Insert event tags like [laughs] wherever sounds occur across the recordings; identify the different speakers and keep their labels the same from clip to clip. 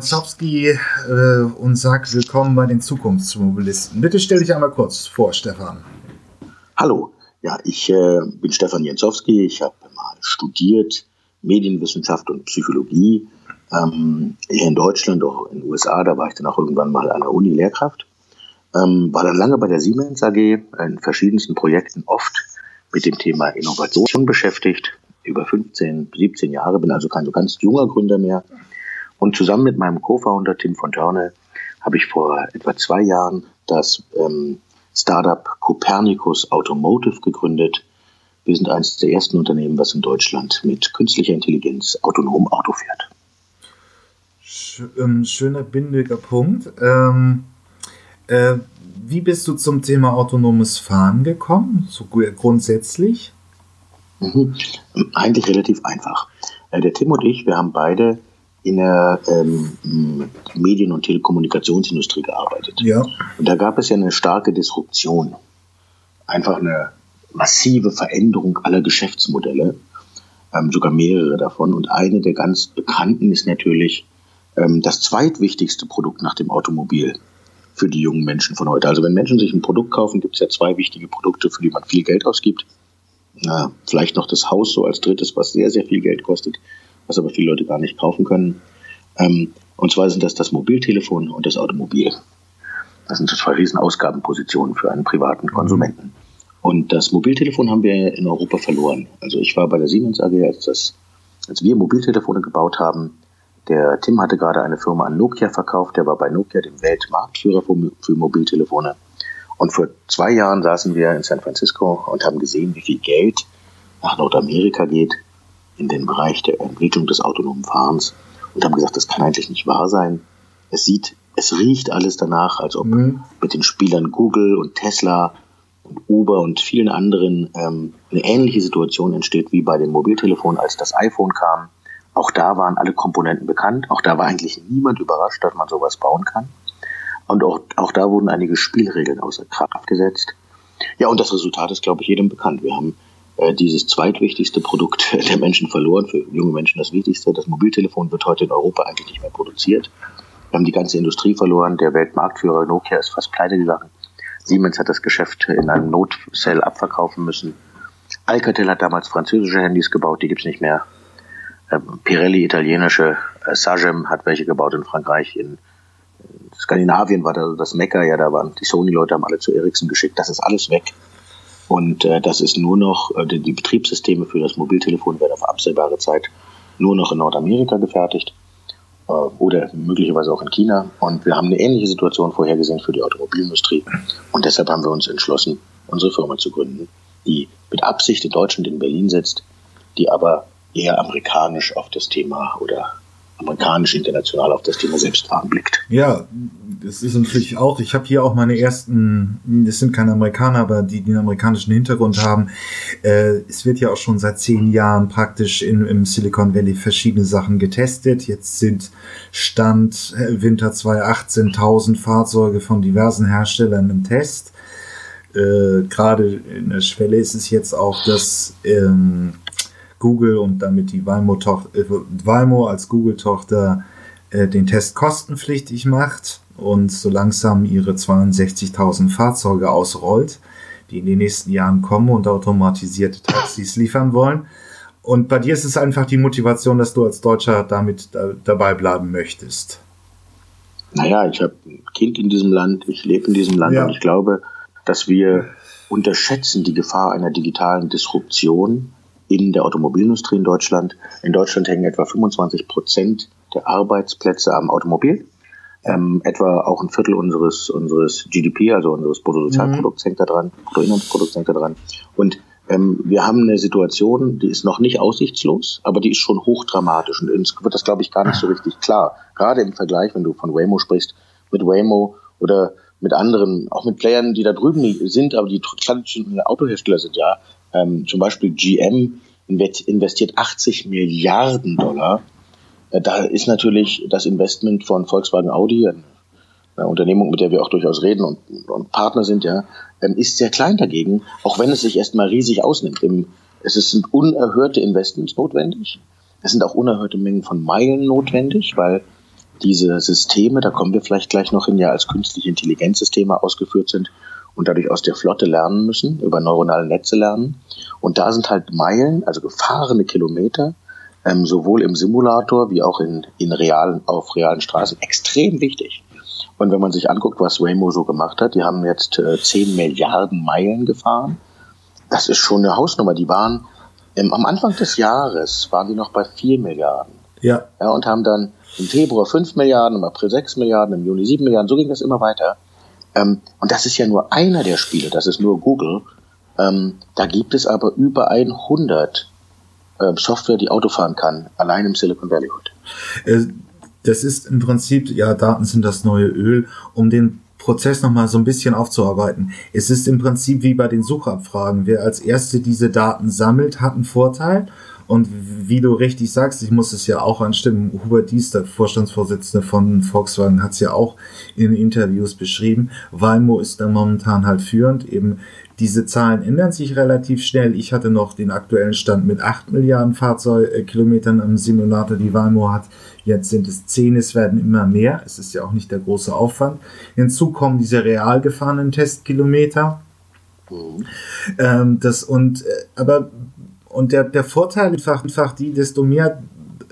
Speaker 1: Zowski äh, und sagt willkommen bei den Zukunftsmobilisten. Bitte stell dich einmal kurz vor, Stefan.
Speaker 2: Hallo, ja, ich äh, bin Stefan Jensowski. Ich habe mal studiert Medienwissenschaft und Psychologie ähm, hier in Deutschland, auch in den USA. Da war ich dann auch irgendwann mal an der Uni Lehrkraft. Ähm, war dann lange bei der Siemens AG in verschiedensten Projekten oft mit dem Thema Innovation beschäftigt. Über 15, 17 Jahre, bin also kein so ganz junger Gründer mehr. Und zusammen mit meinem Co-Founder Tim von Fontane habe ich vor etwa zwei Jahren das ähm, Startup Copernicus Automotive gegründet. Wir sind eines der ersten Unternehmen, was in Deutschland mit künstlicher Intelligenz autonom Auto fährt.
Speaker 1: Ähm, schöner bindiger Punkt. Ähm, äh, wie bist du zum Thema autonomes Fahren gekommen, so grundsätzlich?
Speaker 2: Mhm. Eigentlich relativ einfach. Äh, der Tim und ich, wir haben beide in der ähm, Medien- und Telekommunikationsindustrie gearbeitet. Ja. Und da gab es ja eine starke Disruption. Einfach eine massive Veränderung aller Geschäftsmodelle, ähm, sogar mehrere davon. Und eine der ganz bekannten ist natürlich ähm, das zweitwichtigste Produkt nach dem Automobil für die jungen Menschen von heute. Also wenn Menschen sich ein Produkt kaufen, gibt es ja zwei wichtige Produkte, für die man viel Geld ausgibt. Na, vielleicht noch das Haus so als drittes, was sehr, sehr viel Geld kostet was aber viele Leute gar nicht kaufen können. Ähm, und zwar sind das das Mobiltelefon und das Automobil. Das sind zwei riesen Ausgabenpositionen für einen privaten Konsumenten. Und das Mobiltelefon haben wir in Europa verloren. Also ich war bei der Siemens AG, als, das, als wir Mobiltelefone gebaut haben. Der Tim hatte gerade eine Firma an Nokia verkauft. Der war bei Nokia dem Weltmarktführer für Mobiltelefone. Und vor zwei Jahren saßen wir in San Francisco und haben gesehen, wie viel Geld nach Nordamerika geht in den Bereich der Entwicklung des autonomen Fahrens und haben gesagt, das kann eigentlich nicht wahr sein. Es sieht, es riecht alles danach, als ob mhm. mit den Spielern Google und Tesla und Uber und vielen anderen ähm, eine ähnliche Situation entsteht wie bei dem Mobiltelefon, als das iPhone kam. Auch da waren alle Komponenten bekannt. Auch da war eigentlich niemand überrascht, dass man sowas bauen kann. Und auch, auch da wurden einige Spielregeln außer Kraft gesetzt. Ja, und das Resultat ist, glaube ich, jedem bekannt. Wir haben dieses zweitwichtigste Produkt [laughs] der Menschen verloren, für junge Menschen das wichtigste. Das Mobiltelefon wird heute in Europa eigentlich nicht mehr produziert. Wir haben die ganze Industrie verloren. Der Weltmarktführer Nokia ist fast pleite gegangen. Siemens hat das Geschäft in einem Notcell abverkaufen müssen. Alcatel hat damals französische Handys gebaut, die gibt's nicht mehr. Ähm, Pirelli, italienische, äh, Sagem hat welche gebaut in Frankreich. In, in Skandinavien war da das Mekka, ja, da waren die Sony-Leute haben alle zu Ericsson geschickt. Das ist alles weg. Und äh, das ist nur noch, äh, die, die Betriebssysteme für das Mobiltelefon werden auf absehbare Zeit nur noch in Nordamerika gefertigt äh, oder möglicherweise auch in China. Und wir haben eine ähnliche Situation vorhergesehen für die Automobilindustrie. Und deshalb haben wir uns entschlossen, unsere Firma zu gründen, die mit Absicht in Deutschland in Berlin sitzt, die aber eher amerikanisch auf das Thema oder amerikanisch international auf das Thema Selbstfahren blickt.
Speaker 1: Ja, das ist natürlich auch, ich habe hier auch meine ersten, das sind keine Amerikaner, aber die den amerikanischen Hintergrund haben. Äh, es wird ja auch schon seit zehn Jahren praktisch in, im Silicon Valley verschiedene Sachen getestet. Jetzt sind Stand äh, Winter 2018 1000 Fahrzeuge von diversen Herstellern im Test. Äh, Gerade in der Schwelle ist es jetzt auch, dass ähm, Google und damit die Waymo, äh, Waymo als Google-Tochter äh, den Test kostenpflichtig macht und so langsam ihre 62.000 Fahrzeuge ausrollt, die in den nächsten Jahren kommen und automatisierte Taxis liefern wollen. Und bei dir ist es einfach die Motivation, dass du als Deutscher damit da, dabei bleiben möchtest.
Speaker 2: Naja, ich habe ein Kind in diesem Land, ich lebe in diesem Land ja. und ich glaube, dass wir unterschätzen die Gefahr einer digitalen Disruption in der Automobilindustrie in Deutschland. In Deutschland hängen etwa 25 Prozent der Arbeitsplätze am Automobil. Ähm, etwa auch ein Viertel unseres, unseres GDP, also unseres Bruttosozialprodukts mhm. hängt da dran, Bruttoinlandsprodukts hängt da dran. Und ähm, wir haben eine Situation, die ist noch nicht aussichtslos, aber die ist schon hochdramatisch. Und uns wird das, glaube ich, gar nicht so richtig klar. Gerade im Vergleich, wenn du von Waymo sprichst, mit Waymo oder mit anderen, auch mit Playern, die da drüben sind, aber die traditionelle Autohersteller sind, ja. Ähm, zum Beispiel GM investiert 80 Milliarden Dollar da ist natürlich das Investment von Volkswagen Audi, eine Unternehmung, mit der wir auch durchaus reden und, und Partner sind, ja, ähm, ist sehr klein dagegen, auch wenn es sich erstmal riesig ausnimmt. Es sind unerhörte Investments notwendig. Es sind auch unerhörte Mengen von Meilen notwendig, weil diese Systeme, da kommen wir vielleicht gleich noch hin, ja als künstliche Intelligenzsysteme ausgeführt sind und dadurch aus der Flotte lernen müssen, über neuronale Netze lernen. Und da sind halt Meilen, also gefahrene Kilometer, ähm, sowohl im Simulator wie auch in, in realen, auf realen Straßen extrem wichtig. Und wenn man sich anguckt, was Waymo so gemacht hat, die haben jetzt äh, 10 Milliarden Meilen gefahren. Das ist schon eine Hausnummer. Die waren ähm, am Anfang des Jahres waren die noch bei 4 Milliarden.
Speaker 1: Ja.
Speaker 2: ja. Und haben dann im Februar 5 Milliarden, im April 6 Milliarden, im Juni 7 Milliarden. So ging das immer weiter. Ähm, und das ist ja nur einer der Spiele, das ist nur Google. Ähm, da gibt es aber über 100 äh, Software, die Auto fahren kann, allein im Silicon Valley heute.
Speaker 1: Äh, das ist im Prinzip, ja, Daten sind das neue Öl, um den Prozess nochmal so ein bisschen aufzuarbeiten. Es ist im Prinzip wie bei den Suchabfragen. Wer als Erste diese Daten sammelt, hat einen Vorteil. Und wie du richtig sagst, ich muss es ja auch anstimmen, Hubert Dies, der Vorstandsvorsitzende von Volkswagen, hat es ja auch in Interviews beschrieben. Waymo ist da momentan halt führend, eben diese Zahlen ändern sich relativ schnell. Ich hatte noch den aktuellen Stand mit 8 Milliarden Fahrzeugkilometern am Simulator, die Waymo hat. Jetzt sind es 10, es werden immer mehr. Es ist ja auch nicht der große Aufwand. Hinzu kommen diese real gefahrenen Testkilometer. Mhm. Ähm, das und, äh, aber, und der, der Vorteil einfach, einfach die, desto mehr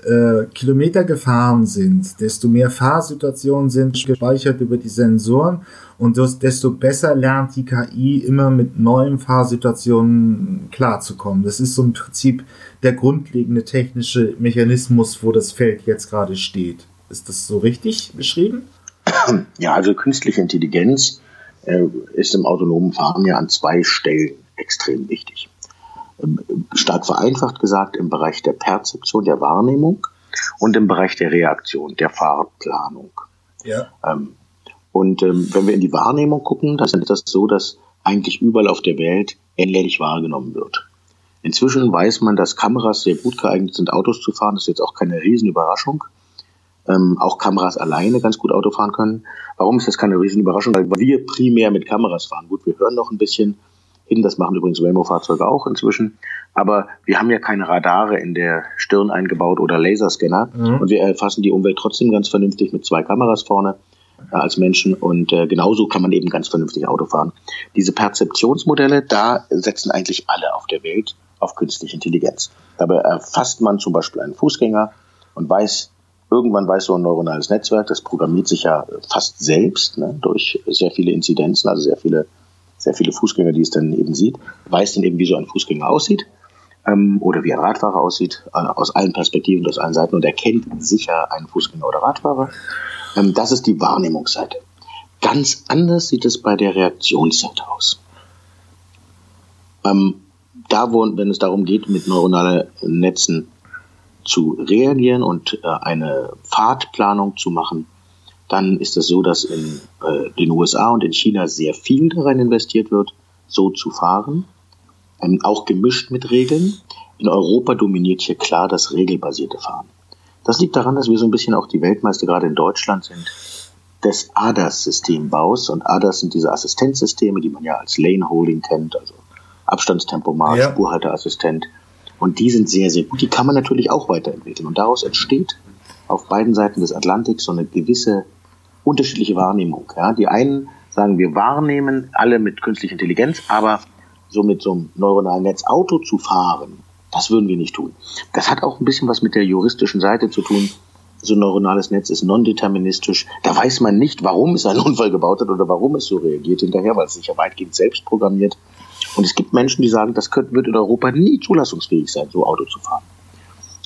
Speaker 1: äh, Kilometer gefahren sind, desto mehr Fahrsituationen sind gespeichert über die Sensoren und desto besser lernt die KI immer mit neuen Fahrsituationen klarzukommen. Das ist so im Prinzip der grundlegende technische Mechanismus, wo das Feld jetzt gerade steht. Ist das so richtig beschrieben?
Speaker 2: Ja, also künstliche Intelligenz äh, ist im autonomen Fahren ja an zwei Stellen extrem wichtig. Stark vereinfacht gesagt im Bereich der Perzeption, der Wahrnehmung und im Bereich der Reaktion, der Fahrplanung.
Speaker 1: Ja.
Speaker 2: Ähm, und ähm, wenn wir in die Wahrnehmung gucken, dann ist das so, dass eigentlich überall auf der Welt ähnlich wahrgenommen wird. Inzwischen weiß man, dass Kameras sehr gut geeignet sind, Autos zu fahren. Das ist jetzt auch keine Riesenüberraschung. Ähm, auch Kameras alleine ganz gut Auto fahren können. Warum ist das keine Riesenüberraschung? Weil wir primär mit Kameras fahren. Gut, wir hören noch ein bisschen hin. Das machen übrigens Waymo-Fahrzeuge auch inzwischen. Aber wir haben ja keine Radare in der Stirn eingebaut oder Laserscanner. Mhm. Und wir erfassen die Umwelt trotzdem ganz vernünftig mit zwei Kameras vorne äh, als Menschen. Und äh, genauso kann man eben ganz vernünftig Auto fahren. Diese Perzeptionsmodelle, da setzen eigentlich alle auf der Welt auf künstliche Intelligenz. Dabei erfasst man zum Beispiel einen Fußgänger und weiß, irgendwann weiß so ein neuronales Netzwerk, das programmiert sich ja fast selbst ne, durch sehr viele Inzidenzen, also sehr viele sehr viele Fußgänger, die es dann eben sieht, weiß dann eben, wie so ein Fußgänger aussieht ähm, oder wie ein Radfahrer aussieht, äh, aus allen Perspektiven, aus allen Seiten und erkennt sicher einen Fußgänger oder Radfahrer. Ähm, das ist die Wahrnehmungsseite. Ganz anders sieht es bei der Reaktionsseite aus. Ähm, da, wo, wenn es darum geht, mit neuronalen Netzen zu reagieren und äh, eine Fahrtplanung zu machen, dann ist es so, dass in äh, den USA und in China sehr viel darin investiert wird, so zu fahren, ähm, auch gemischt mit Regeln. In Europa dominiert hier klar das regelbasierte Fahren. Das liegt daran, dass wir so ein bisschen auch die Weltmeister gerade in Deutschland sind des ADAS-Systembaus. Und ADAS sind diese Assistenzsysteme, die man ja als Lane Holding kennt, also Abstandstempomat, ja. Spurhalteassistent. Und die sind sehr, sehr gut. Die kann man natürlich auch weiterentwickeln. Und daraus entsteht auf beiden Seiten des Atlantiks so eine gewisse unterschiedliche Wahrnehmung. Ja? Die einen sagen, wir wahrnehmen alle mit künstlicher Intelligenz, aber so mit so einem neuronalen Netz Auto zu fahren, das würden wir nicht tun. Das hat auch ein bisschen was mit der juristischen Seite zu tun. So ein neuronales Netz ist non-deterministisch. Da weiß man nicht, warum es einen Unfall gebaut hat oder warum es so reagiert hinterher, weil es sich ja weitgehend selbst programmiert. Und es gibt Menschen, die sagen, das wird in Europa nie zulassungsfähig sein, so Auto zu fahren.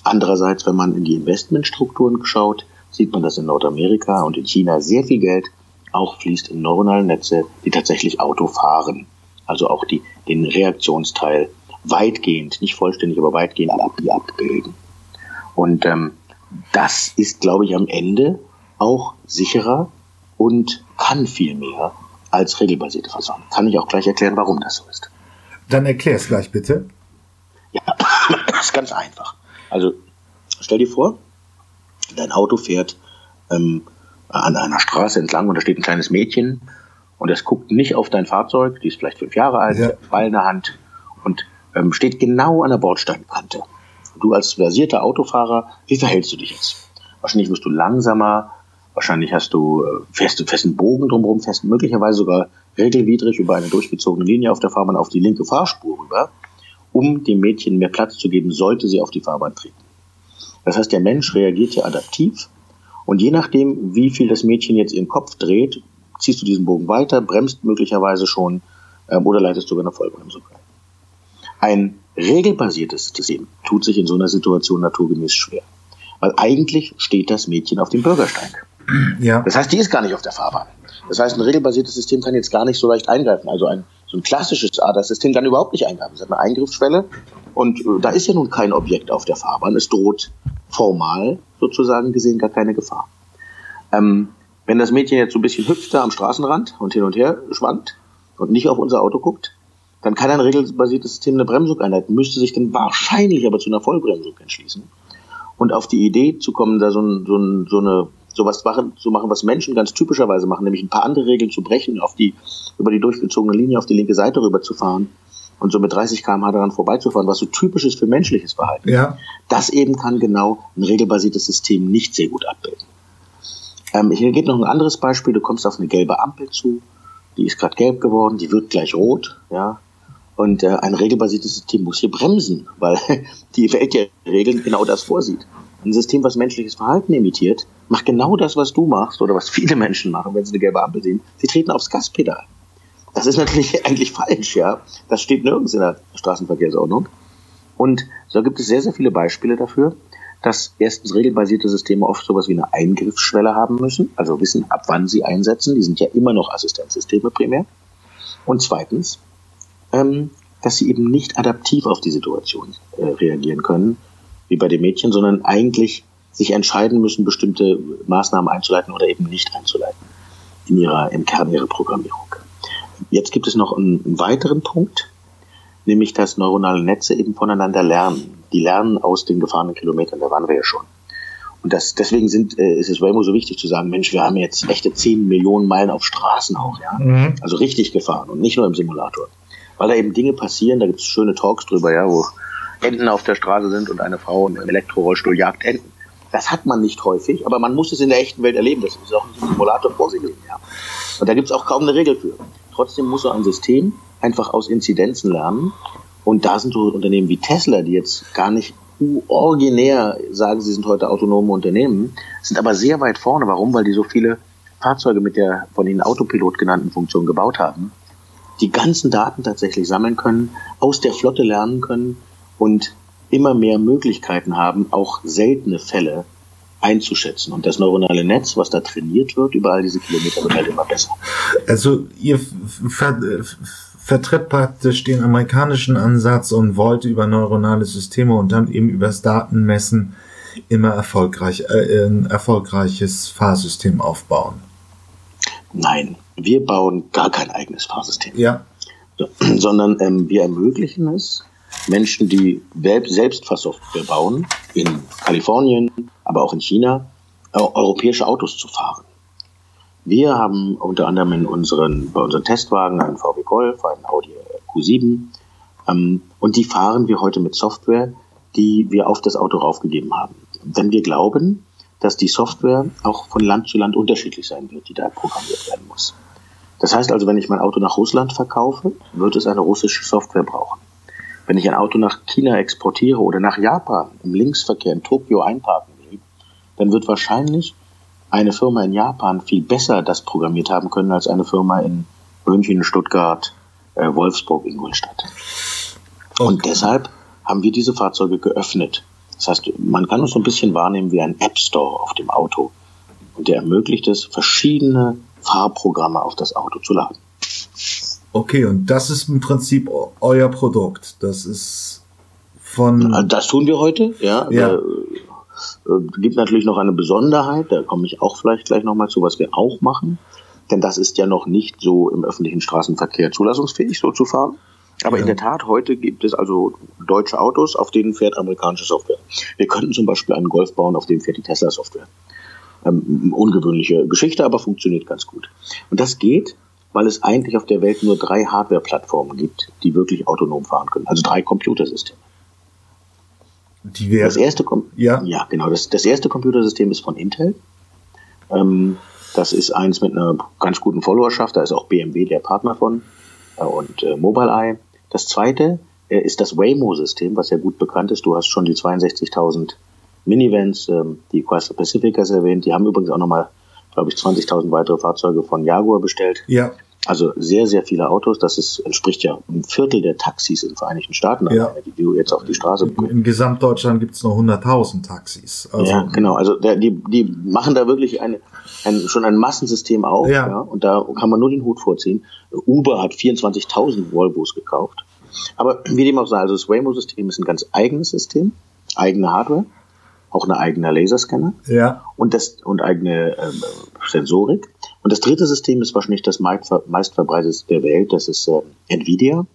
Speaker 2: Andererseits, wenn man in die Investmentstrukturen schaut, sieht man, dass in Nordamerika und in China sehr viel Geld auch fließt in neuronale Netze, die tatsächlich Auto fahren. Also auch die, den Reaktionsteil weitgehend, nicht vollständig, aber weitgehend ab, abbilden. Und ähm, das ist, glaube ich, am Ende auch sicherer und kann viel mehr als regelbasierte Versorgung. Kann ich auch gleich erklären, warum das so ist.
Speaker 1: Dann erklär es gleich bitte.
Speaker 2: Ja, [coughs] das ist ganz einfach. Also stell dir vor, dein Auto fährt ähm, an einer Straße entlang und da steht ein kleines Mädchen und es guckt nicht auf dein Fahrzeug, die ist vielleicht fünf Jahre alt, ja. Ball in der Hand und ähm, steht genau an der Bordsteinkante. Du als versierter Autofahrer, wie verhältst du dich jetzt? Wahrscheinlich wirst du langsamer, Wahrscheinlich hast du äh, fest, festen Bogen drumherum, fest, möglicherweise sogar regelwidrig über eine durchgezogene Linie auf der Fahrbahn auf die linke Fahrspur rüber, um dem Mädchen mehr Platz zu geben, sollte sie auf die Fahrbahn treten. Das heißt, der Mensch reagiert hier adaptiv und je nachdem, wie viel das Mädchen jetzt ihren Kopf dreht, ziehst du diesen Bogen weiter, bremst möglicherweise schon ähm, oder leitest sogar eine Vollbremsung ein regelbasiertes System tut sich in so einer Situation naturgemäß schwer. Weil eigentlich steht das Mädchen auf dem Bürgersteig. Ja. Das heißt, die ist gar nicht auf der Fahrbahn. Das heißt, ein regelbasiertes System kann jetzt gar nicht so leicht eingreifen. Also ein, so ein klassisches ADAS-System kann überhaupt nicht eingreifen. Es hat eine Eingriffsschwelle und äh, da ist ja nun kein Objekt auf der Fahrbahn. Es droht formal sozusagen gesehen gar keine Gefahr. Ähm, wenn das Mädchen jetzt so ein bisschen hüpft da am Straßenrand und hin und her schwankt und nicht auf unser Auto guckt, dann kann ein regelbasiertes System eine Bremsung einleiten, müsste sich dann wahrscheinlich aber zu einer Vollbremsung entschließen. Und auf die Idee zu kommen, da so, ein, so, ein, so eine sowas machen, zu machen, was Menschen ganz typischerweise machen, nämlich ein paar andere Regeln zu brechen, auf die, über die durchgezogene Linie auf die linke Seite rüber zu fahren und so mit 30 km/h daran vorbeizufahren, was so typisch ist für menschliches Verhalten. Ja. Das eben kann genau ein regelbasiertes System nicht sehr gut abbilden. Ähm, hier geht noch ein anderes Beispiel. Du kommst auf eine gelbe Ampel zu, die ist gerade gelb geworden, die wird gleich rot, ja. Und äh, ein regelbasiertes System muss hier bremsen, weil [laughs] die Welt der Regeln genau das vorsieht. Ein System, was menschliches Verhalten imitiert, macht genau das, was du machst oder was viele Menschen machen, wenn sie eine gelbe Ampel sehen. Sie treten aufs Gaspedal. Das ist natürlich [laughs] eigentlich falsch, ja. Das steht nirgends in der Straßenverkehrsordnung. Und so gibt es sehr, sehr viele Beispiele dafür, dass erstens regelbasierte Systeme oft sowas wie eine Eingriffsschwelle haben müssen, also wissen, ab wann sie einsetzen. Die sind ja immer noch Assistenzsysteme primär. Und zweitens, ähm, dass sie eben nicht adaptiv auf die Situation äh, reagieren können, wie bei den Mädchen, sondern eigentlich sich entscheiden müssen, bestimmte Maßnahmen einzuleiten oder eben nicht einzuleiten in ihrer, im Kern ihrer Programmierung. Jetzt gibt es noch einen, einen weiteren Punkt, nämlich dass neuronale Netze eben voneinander lernen. Die lernen aus den gefahrenen Kilometern, da waren wir ja schon. Und das, deswegen sind, äh, ist es Waymo so wichtig zu sagen, Mensch, wir haben jetzt echte 10 Millionen Meilen auf Straßen auch, ja. Mhm. Also richtig gefahren und nicht nur im Simulator weil da eben Dinge passieren, da gibt es schöne Talks drüber, ja, wo Enten auf der Straße sind und eine Frau im Elektrorollstuhl jagt Enten. Das hat man nicht häufig, aber man muss es in der echten Welt erleben. Das ist auch im Simulator vorsehen. Ja. Und da gibt es auch kaum eine Regel für. Trotzdem muss so ein System einfach aus Inzidenzen lernen. Und da sind so Unternehmen wie Tesla, die jetzt gar nicht originär sagen, sie sind heute autonome Unternehmen, sind aber sehr weit vorne. Warum? Weil die so viele Fahrzeuge mit der von ihnen Autopilot genannten Funktion gebaut haben die ganzen Daten tatsächlich sammeln können, aus der Flotte lernen können und immer mehr Möglichkeiten haben, auch seltene Fälle einzuschätzen. Und das neuronale Netz, was da trainiert wird, über all diese Kilometer, wird halt immer besser.
Speaker 1: Also ihr ver vertritt praktisch den amerikanischen Ansatz und wollt über neuronale Systeme und dann eben übers Datenmessen immer erfolgreich, äh, ein erfolgreiches Fahrsystem aufbauen.
Speaker 2: Nein, wir bauen gar kein eigenes Fahrsystem. Ja. So, [clears throat] sondern ähm, wir ermöglichen es, Menschen, die selbst Fahrsoftware bauen, in Kalifornien, aber auch in China, äh, europäische Autos zu fahren. Wir haben unter anderem in unseren, bei unseren Testwagen einen VW Golf, einen Audi Q7, ähm, und die fahren wir heute mit Software, die wir auf das Auto raufgegeben haben. Denn wir glauben, dass die Software auch von Land zu Land unterschiedlich sein wird, die da programmiert werden muss. Das heißt also, wenn ich mein Auto nach Russland verkaufe, wird es eine russische Software brauchen. Wenn ich ein Auto nach China exportiere oder nach Japan im Linksverkehr in Tokio einparken will, dann wird wahrscheinlich eine Firma in Japan viel besser das programmiert haben können als eine Firma in München, Stuttgart, äh, Wolfsburg, Ingolstadt. Okay. Und deshalb haben wir diese Fahrzeuge geöffnet das heißt, man kann uns so ein bisschen wahrnehmen wie ein App Store auf dem Auto. Und der ermöglicht es, verschiedene Fahrprogramme auf das Auto zu laden.
Speaker 1: Okay, und das ist im Prinzip euer Produkt. Das ist von.
Speaker 2: Das tun wir heute, ja. ja. Äh, gibt natürlich noch eine Besonderheit, da komme ich auch vielleicht gleich nochmal zu, was wir auch machen. Denn das ist ja noch nicht so im öffentlichen Straßenverkehr zulassungsfähig, so zu fahren. Aber ja. in der Tat, heute gibt es also deutsche Autos, auf denen fährt amerikanische Software. Wir könnten zum Beispiel einen Golf bauen, auf dem fährt die Tesla-Software. Ähm, ungewöhnliche Geschichte, aber funktioniert ganz gut. Und das geht, weil es eigentlich auf der Welt nur drei Hardware-Plattformen gibt, die wirklich autonom fahren können. Also drei Computersysteme. Die das erste, ja. ja, genau. Das, das erste Computersystem ist von Intel. Ähm, das ist eins mit einer ganz guten Followerschaft. Da ist auch BMW der Partner von äh, und äh, Mobileye. Das zweite äh, ist das Waymo-System, was ja gut bekannt ist. Du hast schon die 62.000 Minivans, ähm, die Chrysler Pacificas erwähnt. Die haben übrigens auch nochmal, glaube ich, 20.000 weitere Fahrzeuge von Jaguar bestellt.
Speaker 1: Ja.
Speaker 2: Also sehr, sehr viele Autos. Das ist, entspricht ja einem Viertel der Taxis in den Vereinigten Staaten,
Speaker 1: ja.
Speaker 2: die du jetzt auf die Straße
Speaker 1: In, in Gesamtdeutschland gibt es nur 100.000 Taxis.
Speaker 2: Also, ja, genau. Also der, die, die machen da wirklich eine, ein, schon ein Massensystem auf.
Speaker 1: Ja.
Speaker 2: ja. Und da kann man nur den Hut vorziehen. Uber hat 24.000 Volvos gekauft. Aber wie dem auch sei, also das Waymo-System ist ein ganz eigenes System, eigene Hardware, auch eine eigene Laserscanner
Speaker 1: ja.
Speaker 2: und, das, und eigene ähm, Sensorik. Und das dritte System ist wahrscheinlich das meistverbreitetste der Welt, das ist äh, Nvidia.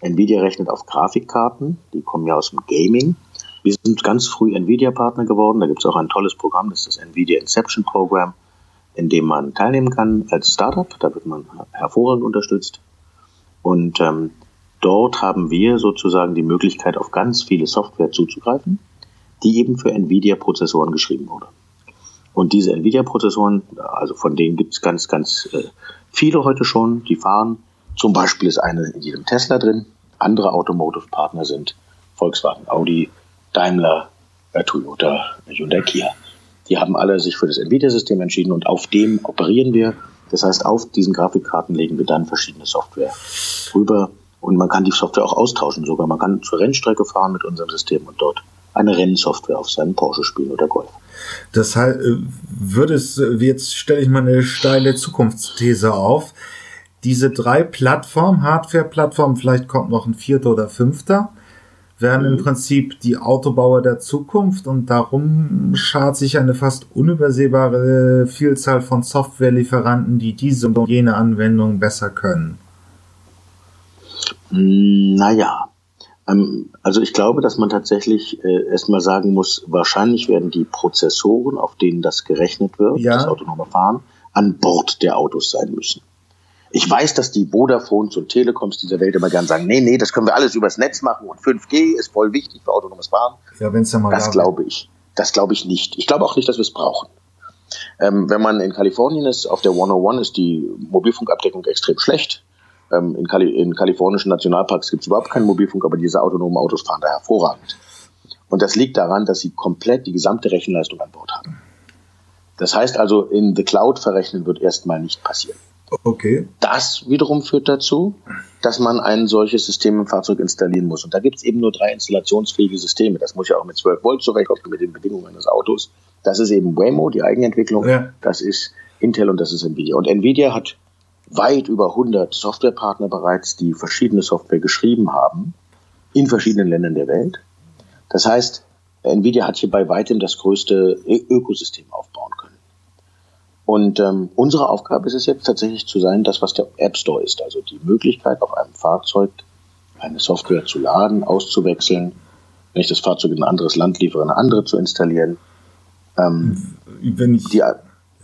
Speaker 2: Nvidia rechnet auf Grafikkarten, die kommen ja aus dem Gaming. Wir sind ganz früh Nvidia-Partner geworden. Da gibt es auch ein tolles Programm, das ist das Nvidia Inception Program, in dem man teilnehmen kann als Startup. Da wird man hervorragend unterstützt. Und ähm, dort haben wir sozusagen die Möglichkeit, auf ganz viele Software zuzugreifen, die eben für Nvidia-Prozessoren geschrieben wurde. Und diese Nvidia-Prozessoren, also von denen gibt es ganz, ganz äh, viele heute schon, die fahren. Zum Beispiel ist eine in jedem Tesla drin. Andere Automotive-Partner sind Volkswagen, Audi, Daimler, äh, Toyota, Hyundai, Kia. Die haben alle sich für das Nvidia-System entschieden und auf dem operieren wir. Das heißt, auf diesen Grafikkarten legen wir dann verschiedene Software rüber und man kann die Software auch austauschen sogar. Man kann zur Rennstrecke fahren mit unserem System und dort eine Rennsoftware auf seinen Porsche spielen oder Golf.
Speaker 1: Das heißt, äh, würde es, äh, jetzt stelle ich mal eine steile Zukunftsthese auf. Diese drei Plattformen, Hardware-Plattformen, vielleicht kommt noch ein vierter oder fünfter, werden im mhm. Prinzip die Autobauer der Zukunft und darum schart sich eine fast unübersehbare Vielzahl von Softwarelieferanten, die diese und jene Anwendung besser können.
Speaker 2: Naja, ähm, also ich glaube, dass man tatsächlich äh, erstmal sagen muss, wahrscheinlich werden die Prozessoren, auf denen das gerechnet wird,
Speaker 1: ja.
Speaker 2: das autonome Fahren, an Bord der Autos sein müssen. Ich weiß, dass die Vodafones und Telekoms dieser Welt immer gern sagen, nee, nee, das können wir alles übers Netz machen und 5G ist voll wichtig für autonomes Fahren.
Speaker 1: Ja, wenn's ja mal
Speaker 2: das glaube ich. Das glaube ich nicht. Ich glaube auch nicht, dass wir es brauchen. Ähm, wenn man in Kalifornien ist, auf der 101 ist die Mobilfunkabdeckung extrem schlecht. Ähm, in, Kali in kalifornischen Nationalparks gibt es überhaupt keinen Mobilfunk, aber diese autonomen Autos fahren da hervorragend. Und das liegt daran, dass sie komplett die gesamte Rechenleistung an Bord haben. Das heißt also, in the Cloud verrechnen wird erstmal nicht passieren.
Speaker 1: Okay.
Speaker 2: Das wiederum führt dazu, dass man ein solches System im Fahrzeug installieren muss. Und da gibt es eben nur drei installationsfähige Systeme. Das muss ja auch mit 12 Volt zurechtkommen, mit den Bedingungen des Autos. Das ist eben Waymo, die Eigenentwicklung.
Speaker 1: Ja.
Speaker 2: Das ist Intel und das ist Nvidia. Und Nvidia hat weit über 100 Softwarepartner bereits, die verschiedene Software geschrieben haben in verschiedenen Ländern der Welt. Das heißt, Nvidia hat hier bei weitem das größte Ökosystem aufbauen können. Und ähm, unsere Aufgabe ist es jetzt tatsächlich zu sein, das, was der App Store ist, also die Möglichkeit, auf einem Fahrzeug eine Software zu laden, auszuwechseln, wenn ich das Fahrzeug in ein anderes Land liefere, eine andere zu installieren.
Speaker 1: Ähm, wenn ich die,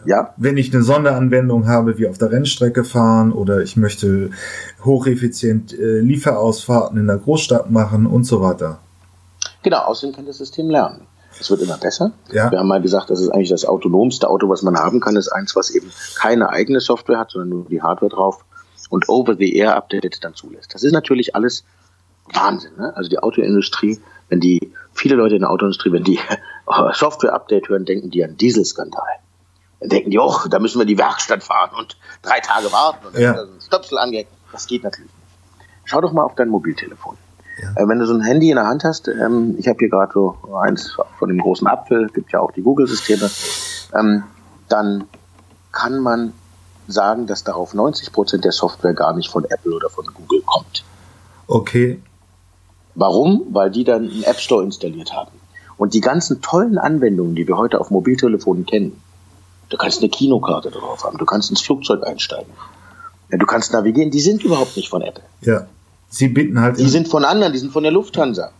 Speaker 1: ja. Wenn ich eine Sonderanwendung habe, wie auf der Rennstrecke fahren oder ich möchte hocheffizient äh, Lieferausfahrten in der Großstadt machen und so weiter.
Speaker 2: Genau, außerdem kann das System lernen. Es wird immer besser.
Speaker 1: Ja.
Speaker 2: Wir haben mal gesagt, das ist eigentlich das autonomste Auto, was man haben kann, ist eins, was eben keine eigene Software hat, sondern nur die Hardware drauf und Over-the-Air-Updates dann zulässt. Das ist natürlich alles Wahnsinn. Ne? Also die Autoindustrie, wenn die, viele Leute in der Autoindustrie, wenn die [laughs] Software-Update hören, denken die an Dieselskandal. Dann denken die, oh, da müssen wir in die Werkstatt fahren und drei Tage warten und dann
Speaker 1: ja.
Speaker 2: so ein Stöpsel angehen. Das geht natürlich nicht. Schau doch mal auf dein Mobiltelefon.
Speaker 1: Ja.
Speaker 2: Äh, wenn du so ein Handy in der Hand hast, ähm, ich habe hier gerade so eins von dem großen Apfel, gibt ja auch die Google-Systeme, ähm, dann kann man sagen, dass darauf 90 Prozent der Software gar nicht von Apple oder von Google kommt.
Speaker 1: Okay.
Speaker 2: Warum? Weil die dann einen App Store installiert haben. Und die ganzen tollen Anwendungen, die wir heute auf Mobiltelefonen kennen, Du kannst eine Kinokarte drauf haben, du kannst ins Flugzeug einsteigen. Ja, du kannst navigieren, die sind überhaupt nicht von Apple.
Speaker 1: Ja. Sie bieten halt.
Speaker 2: Die sind von anderen, die sind von der Lufthansa.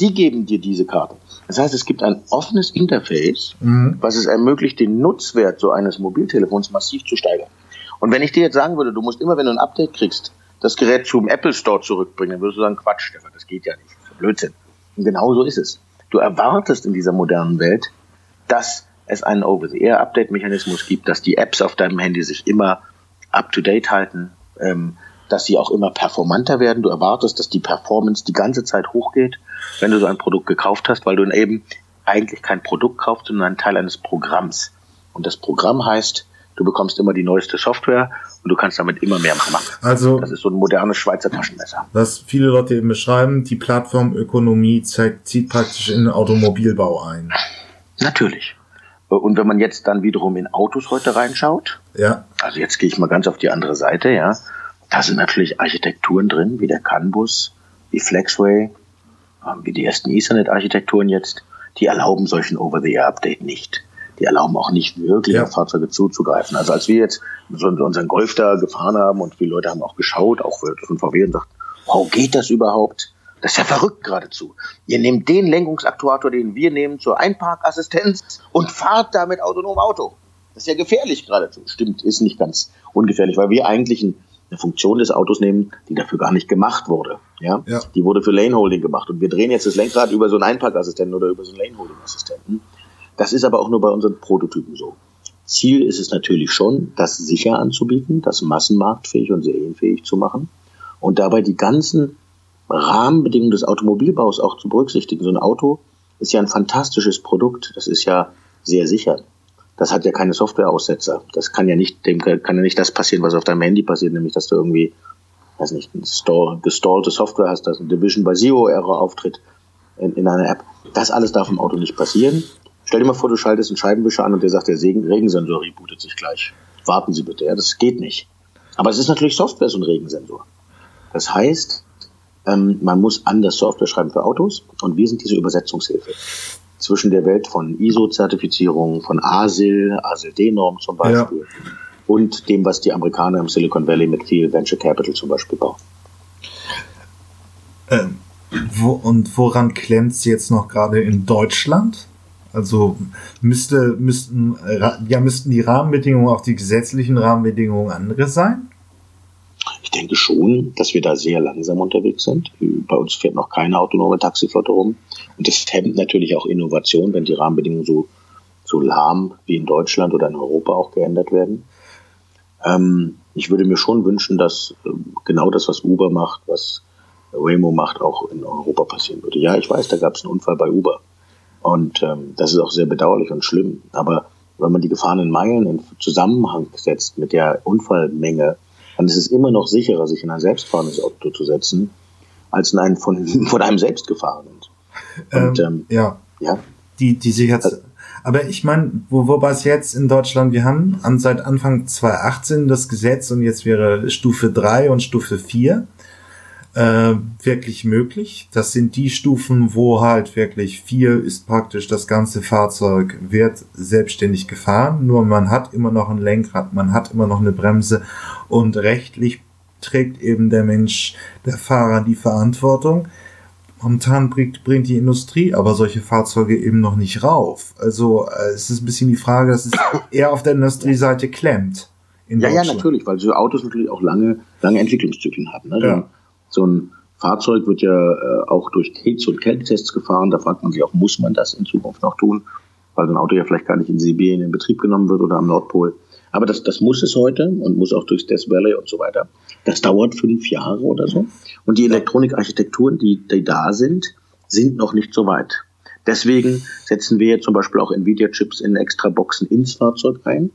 Speaker 2: Die geben dir diese Karte. Das heißt, es gibt ein offenes Interface,
Speaker 1: mhm.
Speaker 2: was es ermöglicht, den Nutzwert so eines Mobiltelefons massiv zu steigern. Und wenn ich dir jetzt sagen würde, du musst immer, wenn du ein Update kriegst, das Gerät zum Apple Store zurückbringen, dann würdest du sagen, Quatsch, Stefan, das geht ja nicht. Das ist Blödsinn. Und genau so ist es. Du erwartest in dieser modernen Welt, dass es einen Over-the-Air-Update-Mechanismus gibt, dass die Apps auf deinem Handy sich immer up-to-date halten, ähm, dass sie auch immer performanter werden. Du erwartest, dass die Performance die ganze Zeit hochgeht, wenn du so ein Produkt gekauft hast, weil du eben eigentlich kein Produkt kaufst, sondern einen Teil eines Programms. Und das Programm heißt, du bekommst immer die neueste Software und du kannst damit immer mehr machen.
Speaker 1: Also,
Speaker 2: das ist so ein modernes Schweizer Taschenmesser.
Speaker 1: Was viele Leute eben beschreiben, die Plattformökonomie zeigt, zieht praktisch in den Automobilbau ein.
Speaker 2: Natürlich. Und wenn man jetzt dann wiederum in Autos heute reinschaut,
Speaker 1: ja.
Speaker 2: also jetzt gehe ich mal ganz auf die andere Seite, ja, da sind natürlich Architekturen drin, wie der CAN-Bus, wie Flexway, ähm, wie die ersten Ethernet-Architekturen jetzt, die erlauben solchen Over-the-Air-Update nicht. Die erlauben auch nicht wirklich ja. auf Fahrzeuge zuzugreifen. Also als wir jetzt so unseren Golf da gefahren haben und viele Leute haben auch geschaut, auch von VW und sagt, wow, geht das überhaupt? Das ist ja verrückt geradezu. Ihr nehmt den Lenkungsaktuator, den wir nehmen, zur Einparkassistenz und fahrt damit autonom Auto. Das ist ja gefährlich geradezu. Stimmt, ist nicht ganz ungefährlich, weil wir eigentlich eine Funktion des Autos nehmen, die dafür gar nicht gemacht wurde. Ja? ja. Die wurde für Lane Holding gemacht. Und wir drehen jetzt das Lenkrad über so einen Einparkassistenten oder über so einen Lane Holding Assistenten. Das ist aber auch nur bei unseren Prototypen so. Ziel ist es natürlich schon, das sicher anzubieten, das massenmarktfähig und serienfähig zu machen und dabei die ganzen Rahmenbedingungen des Automobilbaus auch zu berücksichtigen. So ein Auto ist ja ein fantastisches Produkt. Das ist ja sehr sicher. Das hat ja keine Softwareaussetzer. Das kann ja nicht, dem kann ja nicht das passieren, was auf deinem Handy passiert, nämlich dass du irgendwie, weiß nicht, gestallte Software hast, dass ein Division by Zero Error auftritt in, in einer App. Das alles darf im Auto nicht passieren. Stell dir mal vor, du schaltest einen Scheibenwischer an und der sagt, der Regensensor rebootet sich gleich. Warten Sie bitte. Ja, das geht nicht. Aber es ist natürlich Software, so ein Regensensor. Das heißt, ähm, man muss anders Software schreiben für Autos und wir sind diese Übersetzungshilfe zwischen der Welt von ISO-Zertifizierung, von ASIL, ASIL-D-Norm zum Beispiel ja. und dem, was die Amerikaner im Silicon Valley mit viel Venture Capital zum Beispiel bauen.
Speaker 1: Ähm, wo, und woran klemmt es jetzt noch gerade in Deutschland? Also müsste, müssten, ja, müssten die Rahmenbedingungen, auch die gesetzlichen Rahmenbedingungen andere sein?
Speaker 2: Ich denke schon, dass wir da sehr langsam unterwegs sind. Bei uns fährt noch keine autonome Taxiflotte rum. Und das hemmt natürlich auch Innovation, wenn die Rahmenbedingungen so, so lahm wie in Deutschland oder in Europa auch geändert werden. Ähm, ich würde mir schon wünschen, dass äh, genau das, was Uber macht, was Waymo macht, auch in Europa passieren würde. Ja, ich weiß, da gab es einen Unfall bei Uber. Und ähm, das ist auch sehr bedauerlich und schlimm. Aber wenn man die gefahrenen Meilen in Zusammenhang setzt mit der Unfallmenge, dann ist es immer noch sicherer, sich in ein selbstfahrendes Auto zu setzen, als in ein von, [laughs] von einem selbst gefahrenen.
Speaker 1: Und, ähm, ähm, ja. ja. Die, die Sicherheits... Also, aber ich meine, wo, wobei es jetzt in Deutschland, wir haben an, seit Anfang 2018 das Gesetz und jetzt wäre Stufe 3 und Stufe 4 äh, wirklich möglich. Das sind die Stufen, wo halt wirklich 4 ist praktisch das ganze Fahrzeug wird selbstständig gefahren, nur man hat immer noch ein Lenkrad, man hat immer noch eine Bremse und rechtlich trägt eben der Mensch, der Fahrer die Verantwortung. Momentan bringt, bringt die Industrie aber solche Fahrzeuge eben noch nicht rauf. Also äh, es ist ein bisschen die Frage, dass es [coughs] eher auf der Industrieseite klemmt.
Speaker 2: ja, ja, natürlich, weil so Autos natürlich auch lange, lange Entwicklungszyklen haben. Ne? Ja. So ein Fahrzeug wird ja äh, auch durch Hitz- und Kältetests gefahren. Da fragt man sich auch, muss man das in Zukunft noch tun? Weil ein Auto ja vielleicht gar nicht in Sibirien in Betrieb genommen wird oder am Nordpol. Aber das, das muss es heute und muss auch durchs Death Valley und so weiter. Das dauert fünf Jahre oder so. Und die Elektronikarchitekturen, die, die da sind, sind noch nicht so weit. Deswegen setzen wir zum Beispiel auch Nvidia-Chips in extra Boxen ins Fahrzeug ein,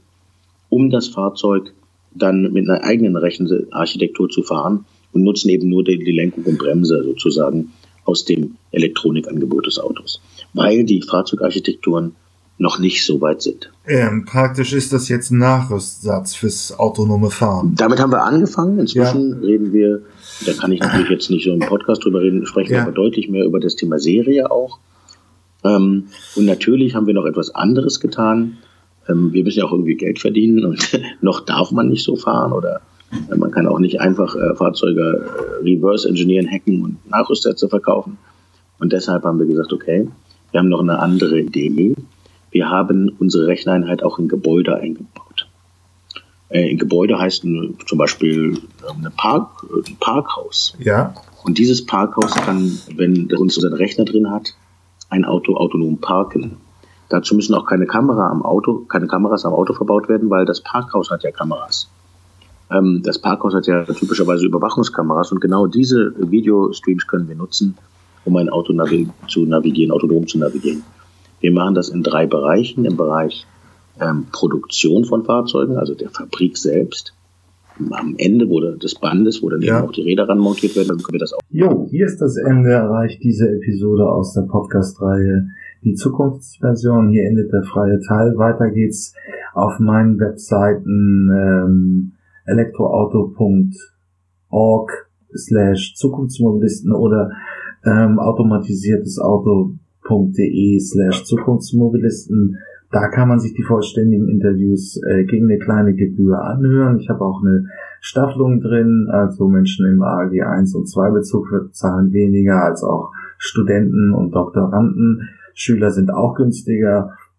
Speaker 2: um das Fahrzeug dann mit einer eigenen Rechenarchitektur zu fahren und nutzen eben nur die, die Lenkung und Bremse sozusagen aus dem Elektronikangebot des Autos. Weil die Fahrzeugarchitekturen noch nicht so weit sind.
Speaker 1: Ähm, praktisch ist das jetzt ein Nachrüstsatz fürs autonome Fahren.
Speaker 2: Damit haben wir angefangen. Inzwischen ja. reden wir, da kann ich natürlich jetzt nicht so im Podcast drüber reden, sprechen ja. aber deutlich mehr über das Thema Serie auch. Ähm, und natürlich haben wir noch etwas anderes getan. Ähm, wir müssen ja auch irgendwie Geld verdienen und [laughs] noch darf man nicht so fahren oder man kann auch nicht einfach äh, Fahrzeuge äh, reverse engineeren, hacken und Nachrüstsätze verkaufen. Und deshalb haben wir gesagt, okay, wir haben noch eine andere Idee wir haben unsere Recheneinheit auch in Gebäude eingebaut. Äh, in Gebäude heißt zum Beispiel ähm, eine Park, ein Parkhaus.
Speaker 1: Ja.
Speaker 2: Und dieses Parkhaus kann, wenn uns unser Rechner drin hat, ein Auto autonom parken. Dazu müssen auch keine Kamera am Auto, keine Kameras am Auto verbaut werden, weil das Parkhaus hat ja Kameras. Ähm, das Parkhaus hat ja typischerweise Überwachungskameras und genau diese Videostreams können wir nutzen, um ein Auto navi zu navigieren, autonom zu navigieren. Wir machen das in drei Bereichen. Im Bereich ähm, Produktion von Fahrzeugen, also der Fabrik selbst. Am Ende wo des Bandes, wo dann ja. eben auch die Räder ranmontiert werden, dann können wir das auch.
Speaker 1: Jo, hier ist das Ende erreicht diese Episode aus der Podcast-Reihe Die Zukunftsversion. Hier endet der freie Teil. Weiter geht's auf meinen Webseiten ähm, elektroauto.org slash Zukunftsmobilisten oder ähm, automatisiertes slash Zukunftsmobilisten. Da kann man sich die vollständigen Interviews äh, gegen eine kleine Gebühr anhören. Ich habe auch eine Staffelung drin, also Menschen im AG 1 und 2 Bezug zahlen weniger als auch Studenten und Doktoranden. Schüler sind auch günstiger.